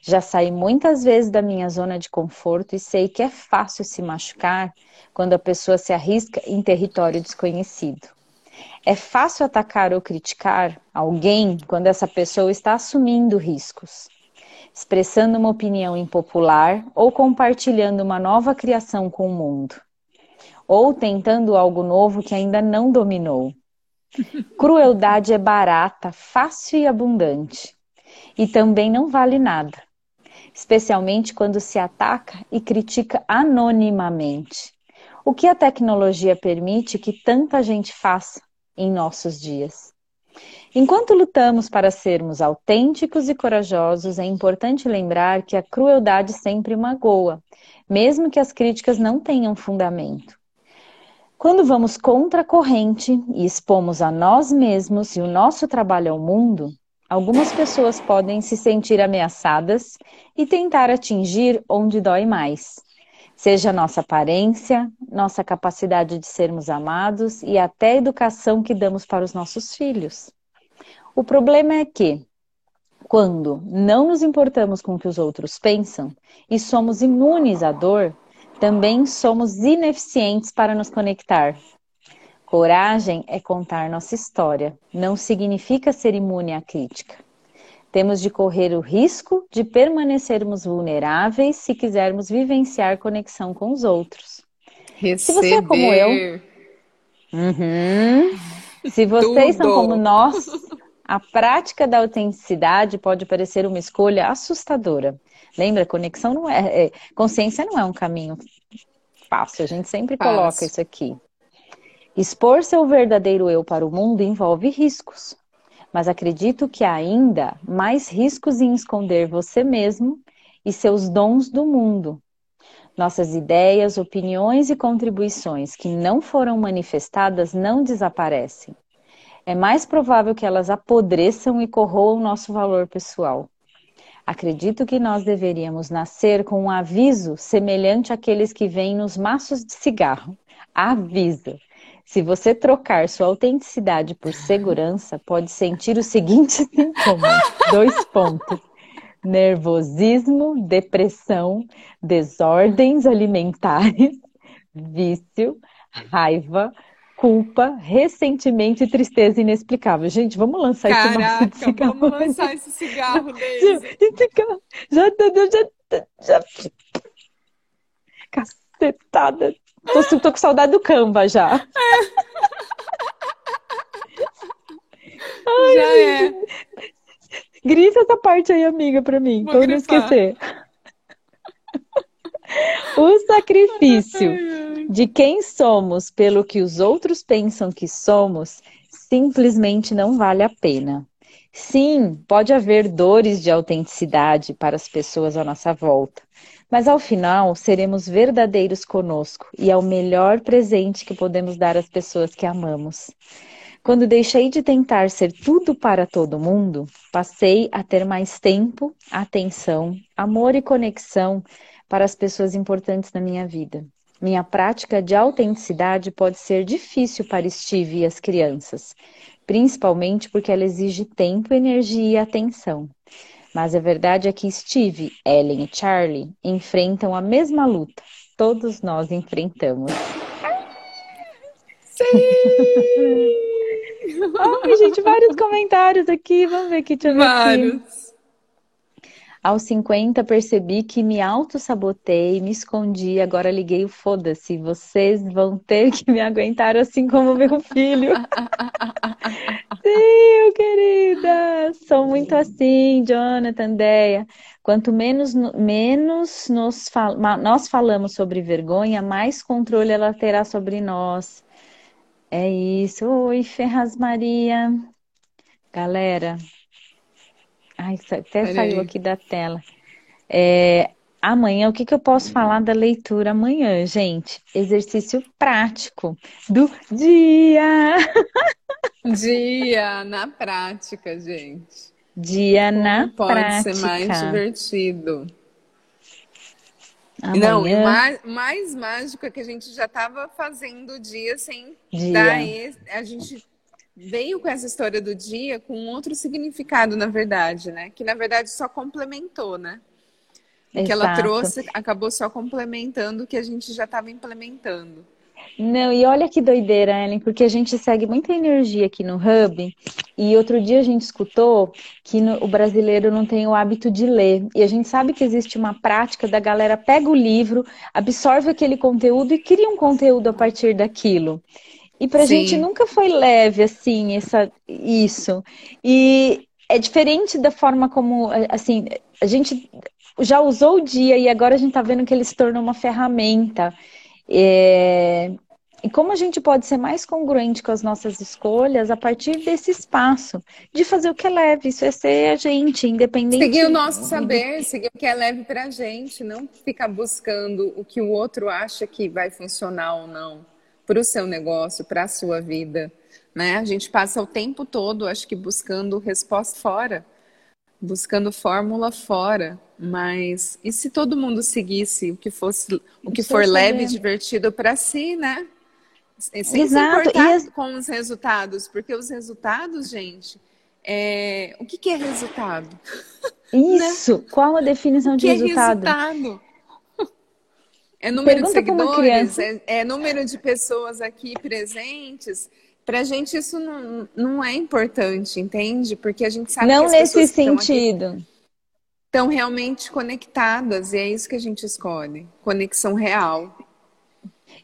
[SPEAKER 1] já saí muitas vezes da minha zona de conforto e sei que é fácil se machucar quando a pessoa se arrisca em território desconhecido. É fácil atacar ou criticar alguém quando essa pessoa está assumindo riscos, expressando uma opinião impopular ou compartilhando uma nova criação com o mundo, ou tentando algo novo que ainda não dominou. Crueldade é barata, fácil e abundante, e também não vale nada, especialmente quando se ataca e critica anonimamente. O que a tecnologia permite que tanta gente faça em nossos dias. Enquanto lutamos para sermos autênticos e corajosos, é importante lembrar que a crueldade sempre magoa, mesmo que as críticas não tenham fundamento. Quando vamos contra a corrente e expomos a nós mesmos e o nosso trabalho ao mundo, algumas pessoas podem se sentir ameaçadas e tentar atingir onde dói mais seja nossa aparência, nossa capacidade de sermos amados e até a educação que damos para os nossos filhos. O problema é que, quando não nos importamos com o que os outros pensam e somos imunes à dor, também somos ineficientes para nos conectar. Coragem é contar nossa história, não significa ser imune à crítica. Temos de correr o risco de permanecermos vulneráveis se quisermos vivenciar conexão com os outros.
[SPEAKER 2] Receber. Se você é como eu.
[SPEAKER 1] Uhum, se vocês Tudo. são como nós, a prática da autenticidade pode parecer uma escolha assustadora. Lembra, conexão não é, é consciência não é um caminho fácil. A gente sempre coloca isso aqui. Expor seu verdadeiro eu para o mundo envolve riscos mas acredito que há ainda mais riscos em esconder você mesmo e seus dons do mundo. Nossas ideias, opiniões e contribuições que não foram manifestadas não desaparecem. É mais provável que elas apodreçam e corroam nosso valor pessoal. Acredito que nós deveríamos nascer com um aviso semelhante àqueles que vêm nos maços de cigarro. Aviso! Se você trocar sua autenticidade por segurança, pode sentir os seguintes sintomas. Dois pontos. Nervosismo, depressão, desordens alimentares, vício, raiva, culpa, ressentimento e tristeza inexplicável. Gente, vamos lançar
[SPEAKER 2] Caraca,
[SPEAKER 1] esse cigarro.
[SPEAKER 2] vamos lançar esse cigarro desse.
[SPEAKER 1] Já, já, já, já, cacetada. Tô, tô com saudade do Canva já.
[SPEAKER 2] Ai, já é.
[SPEAKER 1] Grifa essa parte aí, amiga, pra mim, Vou pra eu não esquecer. O sacrifício de quem somos pelo que os outros pensam que somos simplesmente não vale a pena. Sim, pode haver dores de autenticidade para as pessoas à nossa volta, mas ao final seremos verdadeiros conosco e é o melhor presente que podemos dar às pessoas que amamos. Quando deixei de tentar ser tudo para todo mundo, passei a ter mais tempo, atenção, amor e conexão para as pessoas importantes na minha vida. Minha prática de autenticidade pode ser difícil para Steve e as crianças, principalmente porque ela exige tempo, energia e atenção. Mas a verdade é que Steve, Ellen e Charlie enfrentam a mesma luta. Todos nós enfrentamos.
[SPEAKER 2] Sim!
[SPEAKER 1] Ai, gente, vários comentários aqui. Vamos ver eu ver
[SPEAKER 2] Vários.
[SPEAKER 1] Aqui. Aos 50, percebi que me auto-sabotei, me escondi, agora liguei o foda-se. Vocês vão ter que me aguentar assim como meu filho. Sim, querida! Sou muito assim, Jonathan, Deia. Quanto menos, menos nos fal nós falamos sobre vergonha, mais controle ela terá sobre nós. É isso. Oi, Ferraz Maria. Galera, Ai, até Pera saiu aí. aqui da tela. É, amanhã, o que, que eu posso falar da leitura amanhã, gente? Exercício prático do dia.
[SPEAKER 2] Dia na prática, gente.
[SPEAKER 1] Dia Como na
[SPEAKER 2] pode
[SPEAKER 1] prática.
[SPEAKER 2] Pode ser mais divertido. Amanhã... Não, e mais, mais mágico é que a gente já estava fazendo o dia sem dia. dar esse, a gente veio com essa história do dia com outro significado, na verdade, né? Que na verdade só complementou, né? O que ela trouxe acabou só complementando o que a gente já estava implementando.
[SPEAKER 1] Não, e olha que doideira, Ellen, porque a gente segue muita energia aqui no Hub, e outro dia a gente escutou que no, o brasileiro não tem o hábito de ler, e a gente sabe que existe uma prática da galera pega o livro, absorve aquele conteúdo e cria um conteúdo a partir daquilo. E pra Sim. gente nunca foi leve, assim, essa, isso. E é diferente da forma como, assim, a gente já usou o dia e agora a gente tá vendo que ele se tornou uma ferramenta. É... E como a gente pode ser mais congruente com as nossas escolhas a partir desse espaço de fazer o que é leve, isso é ser a gente, independente.
[SPEAKER 2] Seguir o nosso saber, seguir o que é leve para a gente, não ficar buscando o que o outro acha que vai funcionar ou não para o seu negócio, para a sua vida. Né? A gente passa o tempo todo, acho que, buscando resposta fora, buscando fórmula fora. Mas e se todo mundo seguisse o que fosse o que for leve e divertido para si, né? Sem Exato. se importar as... com os resultados, porque os resultados, gente, é... o que, que é resultado?
[SPEAKER 1] Isso. né? Qual a definição de resultado?
[SPEAKER 2] É resultado? É número Pergunta de seguidores, é, é, número de pessoas aqui presentes. Para a gente isso não, não é importante, entende? Porque a gente sabe
[SPEAKER 1] não
[SPEAKER 2] que as
[SPEAKER 1] nesse sentido
[SPEAKER 2] estão realmente conectadas e é isso que a gente escolhe, conexão real.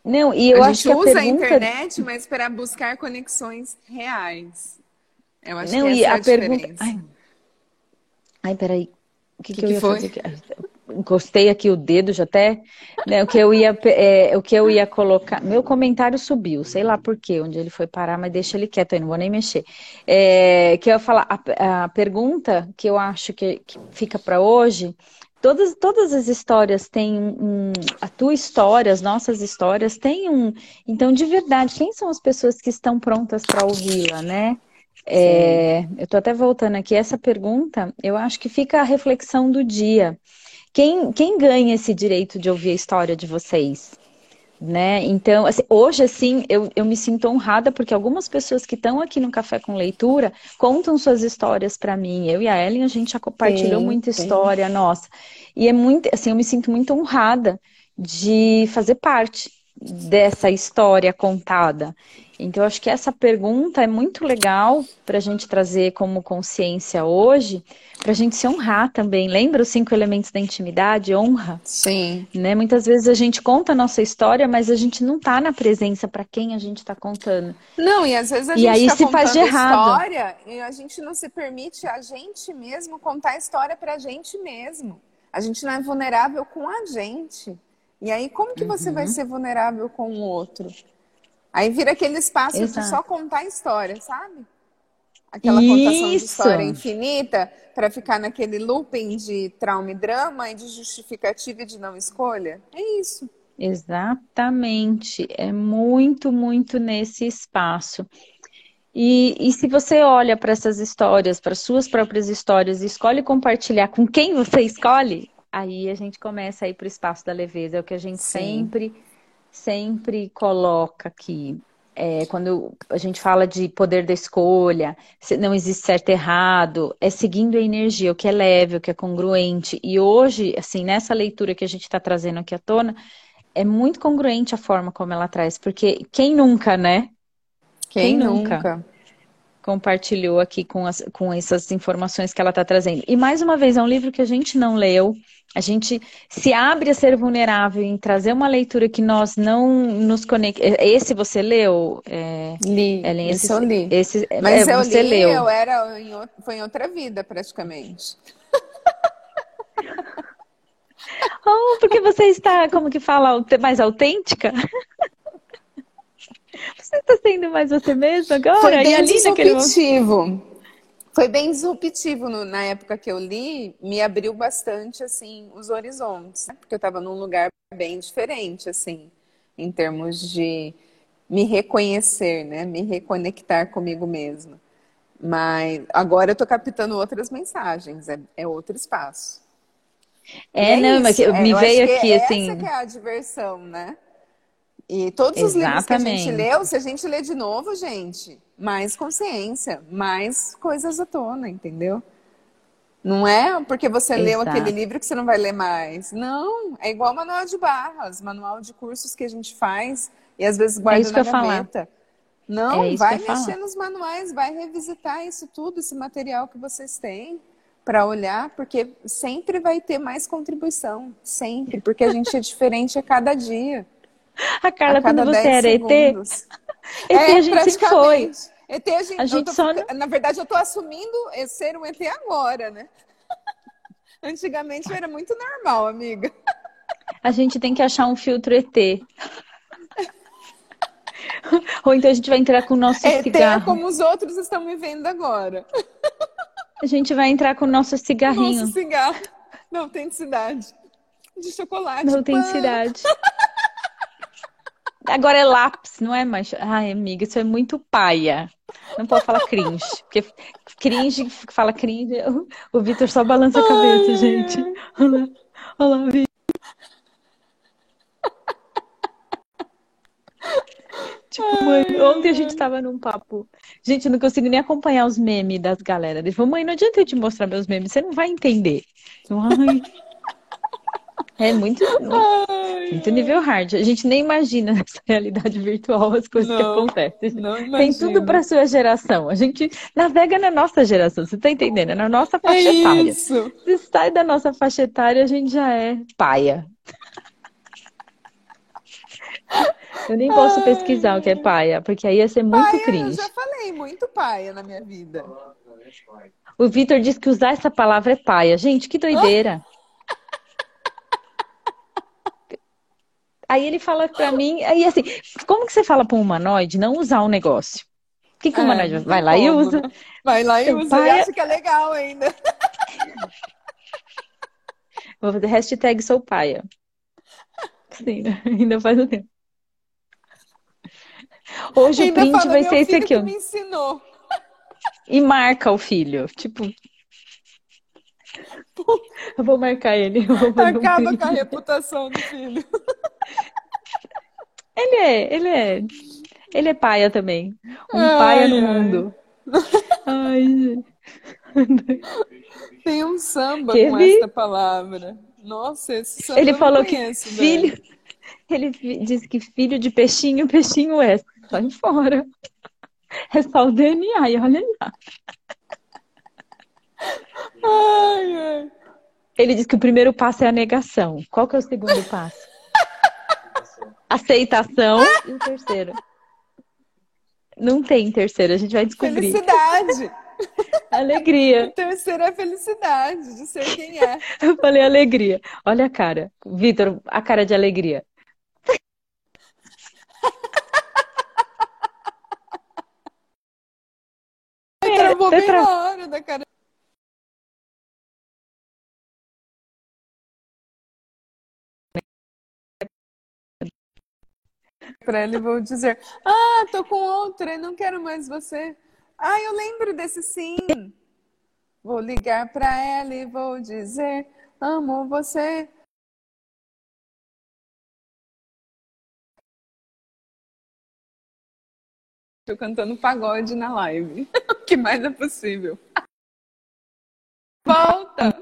[SPEAKER 1] Não, e eu
[SPEAKER 2] a
[SPEAKER 1] acho
[SPEAKER 2] que a
[SPEAKER 1] usa pergunta...
[SPEAKER 2] a internet, mas para buscar conexões reais. Eu acho
[SPEAKER 1] Não,
[SPEAKER 2] que essa
[SPEAKER 1] e
[SPEAKER 2] é a,
[SPEAKER 1] a pergunta. Ai, ai, peraí. O que, que, que, que eu ia foi? fazer? Encostei aqui o dedo já até, né, o que eu ia é, o que eu ia colocar, meu comentário subiu, sei lá por quê, onde ele foi parar, mas deixa ele quieto aí, não vou nem mexer. É, que eu ia falar, a, a pergunta que eu acho que, que fica para hoje, todas, todas as histórias têm um, a tua história, as nossas histórias têm um, então de verdade, quem são as pessoas que estão prontas para ouvi-la, né? É, eu estou até voltando aqui. Essa pergunta, eu acho que fica a reflexão do dia. Quem, quem ganha esse direito de ouvir a história de vocês? Né? Então, assim, hoje, assim, eu, eu me sinto honrada porque algumas pessoas que estão aqui no Café com Leitura contam suas histórias para mim. Eu e a Ellen, a gente já compartilhou sim, muita sim. história nossa. E é muito, assim, eu me sinto muito honrada de fazer parte dessa história contada. Então, acho que essa pergunta é muito legal para a gente trazer como consciência hoje, para a gente se honrar também. Lembra os cinco elementos da intimidade? Honra?
[SPEAKER 2] Sim.
[SPEAKER 1] Né? Muitas vezes a gente conta a nossa história, mas a gente não está na presença para quem a gente está contando.
[SPEAKER 2] Não, e às vezes a gente está contando história e a gente não se permite a gente mesmo contar a história para a gente mesmo. A gente não é vulnerável com a gente. E aí, como que você uhum. vai ser vulnerável com o outro? Aí vira aquele espaço Exato. de só contar história, sabe? Aquela Isso. contação de história infinita para ficar naquele looping de trauma e drama e de justificativa e de não escolha. É isso.
[SPEAKER 1] Exatamente. É muito, muito nesse espaço. E, e se você olha para essas histórias, para suas próprias histórias, e escolhe compartilhar com quem você escolhe, aí a gente começa a ir para o espaço da leveza. É o que a gente Sim. sempre sempre coloca aqui. É, quando a gente fala de poder da escolha, não existe certo e errado, é seguindo a energia, o que é leve, o que é congruente. E hoje, assim, nessa leitura que a gente está trazendo aqui à tona, é muito congruente a forma como ela traz, porque quem nunca, né?
[SPEAKER 2] Quem, quem nunca? nunca?
[SPEAKER 1] Compartilhou aqui com, as, com essas informações que ela está trazendo. E mais uma vez, é um livro que a gente não leu, a gente se abre a ser vulnerável em trazer uma leitura que nós não nos conecta. Esse você leu?
[SPEAKER 2] É... Li.
[SPEAKER 1] Ellen,
[SPEAKER 2] esse, eu li.
[SPEAKER 1] Esse,
[SPEAKER 2] Mas é, eu você li, leu. eu era em, foi em outra vida, praticamente.
[SPEAKER 1] oh, porque você está, como que fala, mais autêntica? Você está sendo mais você mesma agora?
[SPEAKER 2] Foi bem disruptivo. Foi bem disruptivo no, na época que eu li, me abriu bastante assim os horizontes, né? porque eu estava num lugar bem diferente assim, em termos de me reconhecer, né, me reconectar comigo mesma. Mas agora eu estou captando outras mensagens, é, é outro espaço.
[SPEAKER 1] É,
[SPEAKER 2] E
[SPEAKER 1] não, mas
[SPEAKER 2] isso.
[SPEAKER 1] me
[SPEAKER 2] É, eu
[SPEAKER 1] veio aqui,
[SPEAKER 2] essa
[SPEAKER 1] assim.
[SPEAKER 2] que é a diversão, né? E todos os livros que a gente
[SPEAKER 1] Exatamente.
[SPEAKER 2] leu, se a gente lê de novo, gente, mais consciência, mais coisas à tona, entendeu? Não é porque você leu
[SPEAKER 1] Exato.
[SPEAKER 2] aquele livro que você não vai ler mais. Não, é igual manual de barras, manual de cursos que a gente faz e às vezes guarda
[SPEAKER 1] isso que
[SPEAKER 2] na
[SPEAKER 1] eu falar.
[SPEAKER 2] gaveta. Não,
[SPEAKER 1] É
[SPEAKER 2] vai mexer nos manuais, vai revisitar isso tudo, esse material que vocês têm para olhar, porque sempre vai ter mais contribuição, sempre, porque a gente é diferente a cada dia,
[SPEAKER 1] A Carla,
[SPEAKER 2] a
[SPEAKER 1] quando você
[SPEAKER 2] 10
[SPEAKER 1] era ET,
[SPEAKER 2] segundos.
[SPEAKER 1] ET a gente foi.
[SPEAKER 2] ET, a gente,
[SPEAKER 1] A gente só
[SPEAKER 2] fica- Na verdade, eu tô assumindo ser um ET agora, né? Antigamente era muito normal, amiga.
[SPEAKER 1] A gente tem que achar um filtro ET. Ou então a gente vai entrar com o nosso
[SPEAKER 2] ET é
[SPEAKER 1] cigarro.
[SPEAKER 2] como os outros estão me vendo agora.
[SPEAKER 1] A gente vai entrar com o nosso cigarrinho.
[SPEAKER 2] Nosso cigarro da autenticidade. De chocolate.
[SPEAKER 1] Da autenticidade. Agora é lápis, não é mais. Ai, amiga, isso é muito paia. Não pode falar cringe. Porque cringe, fala cringe. O Vitor só balança a cabeça, gente. Olha lá, olha lá, Vitor. Tipo, mãe, ontem a gente tava num papo. Gente, eu não consigo nem acompanhar os memes das galera. Ele falou, mãe, não adianta eu te mostrar meus memes, você não vai entender. Eu, Ai. É muito, muito nível hard. A gente nem imagina nessa realidade virtual as coisas que
[SPEAKER 2] Não,
[SPEAKER 1] acontecem.
[SPEAKER 2] Não
[SPEAKER 1] Tem tudo para sua geração. A gente navega na nossa geração, você tá entendendo? É na nossa
[SPEAKER 2] É
[SPEAKER 1] faixa etária.
[SPEAKER 2] isso.
[SPEAKER 1] Se sai da nossa faixa etária, a gente já é paia. Eu nem posso pesquisar o que é paia, porque aí ia ser muito
[SPEAKER 2] Paia, eu
[SPEAKER 1] cringe.
[SPEAKER 2] já falei muito paia na minha vida.
[SPEAKER 1] O Vitor disse que usar essa palavra é paia. Gente, que doideira. Aí ele fala pra mim, aí assim, como que você fala pra um humanoide não usar um negócio? O que, que o
[SPEAKER 2] É,
[SPEAKER 1] humanoide
[SPEAKER 2] não
[SPEAKER 1] vai lá e
[SPEAKER 2] como,
[SPEAKER 1] usa?
[SPEAKER 2] né? Vai lá e
[SPEAKER 1] Seu
[SPEAKER 2] usa
[SPEAKER 1] pai
[SPEAKER 2] e
[SPEAKER 1] é-
[SPEAKER 2] acha que é legal ainda.
[SPEAKER 1] Vou fazer hashtag sou paia. Sim, ainda faz o tempo. Hoje o
[SPEAKER 2] ainda
[SPEAKER 1] print
[SPEAKER 2] fala,
[SPEAKER 1] vai ser esse aqui,
[SPEAKER 2] que
[SPEAKER 1] ó.
[SPEAKER 2] me ensinou.
[SPEAKER 1] E marca o filho. Tipo, eu vou marcar ele. Vou um
[SPEAKER 2] Acaba
[SPEAKER 1] print.
[SPEAKER 2] com a reputação do filho.
[SPEAKER 1] Ele é, ele é. Ele é paia também. Um
[SPEAKER 2] Ai,
[SPEAKER 1] paia no mundo. Ai, gente.
[SPEAKER 2] Tem um samba
[SPEAKER 1] Que
[SPEAKER 2] com
[SPEAKER 1] vi-
[SPEAKER 2] esta palavra. Nossa, esse samba
[SPEAKER 1] Ele
[SPEAKER 2] eu
[SPEAKER 1] falou que
[SPEAKER 2] conheço,
[SPEAKER 1] filho.
[SPEAKER 2] velho.
[SPEAKER 1] Ele disse que filho de peixinho, peixinho é. Sai fora. É só o DNA, e olha lá.
[SPEAKER 2] Ai, ai.
[SPEAKER 1] Ele disse que o primeiro passo é a negação. Qual que é o segundo passo? Aceitação. E o terceiro? Não tem terceiro, a gente vai descobrir.
[SPEAKER 2] Felicidade.
[SPEAKER 1] Alegria.
[SPEAKER 2] Terceira é felicidade de ser quem é.
[SPEAKER 1] Eu falei alegria. Olha a cara. Vitor, a cara de alegria.
[SPEAKER 2] Travou
[SPEAKER 1] tá
[SPEAKER 2] bem
[SPEAKER 1] tra-
[SPEAKER 2] na hora da cara. Pra ele vou dizer: Ah, tô com outra não quero mais você. Ah, eu lembro desse sim. Vou ligar pra ela e vou dizer: Amo você. Tô cantando pagode na live. O que mais é possível? Volta!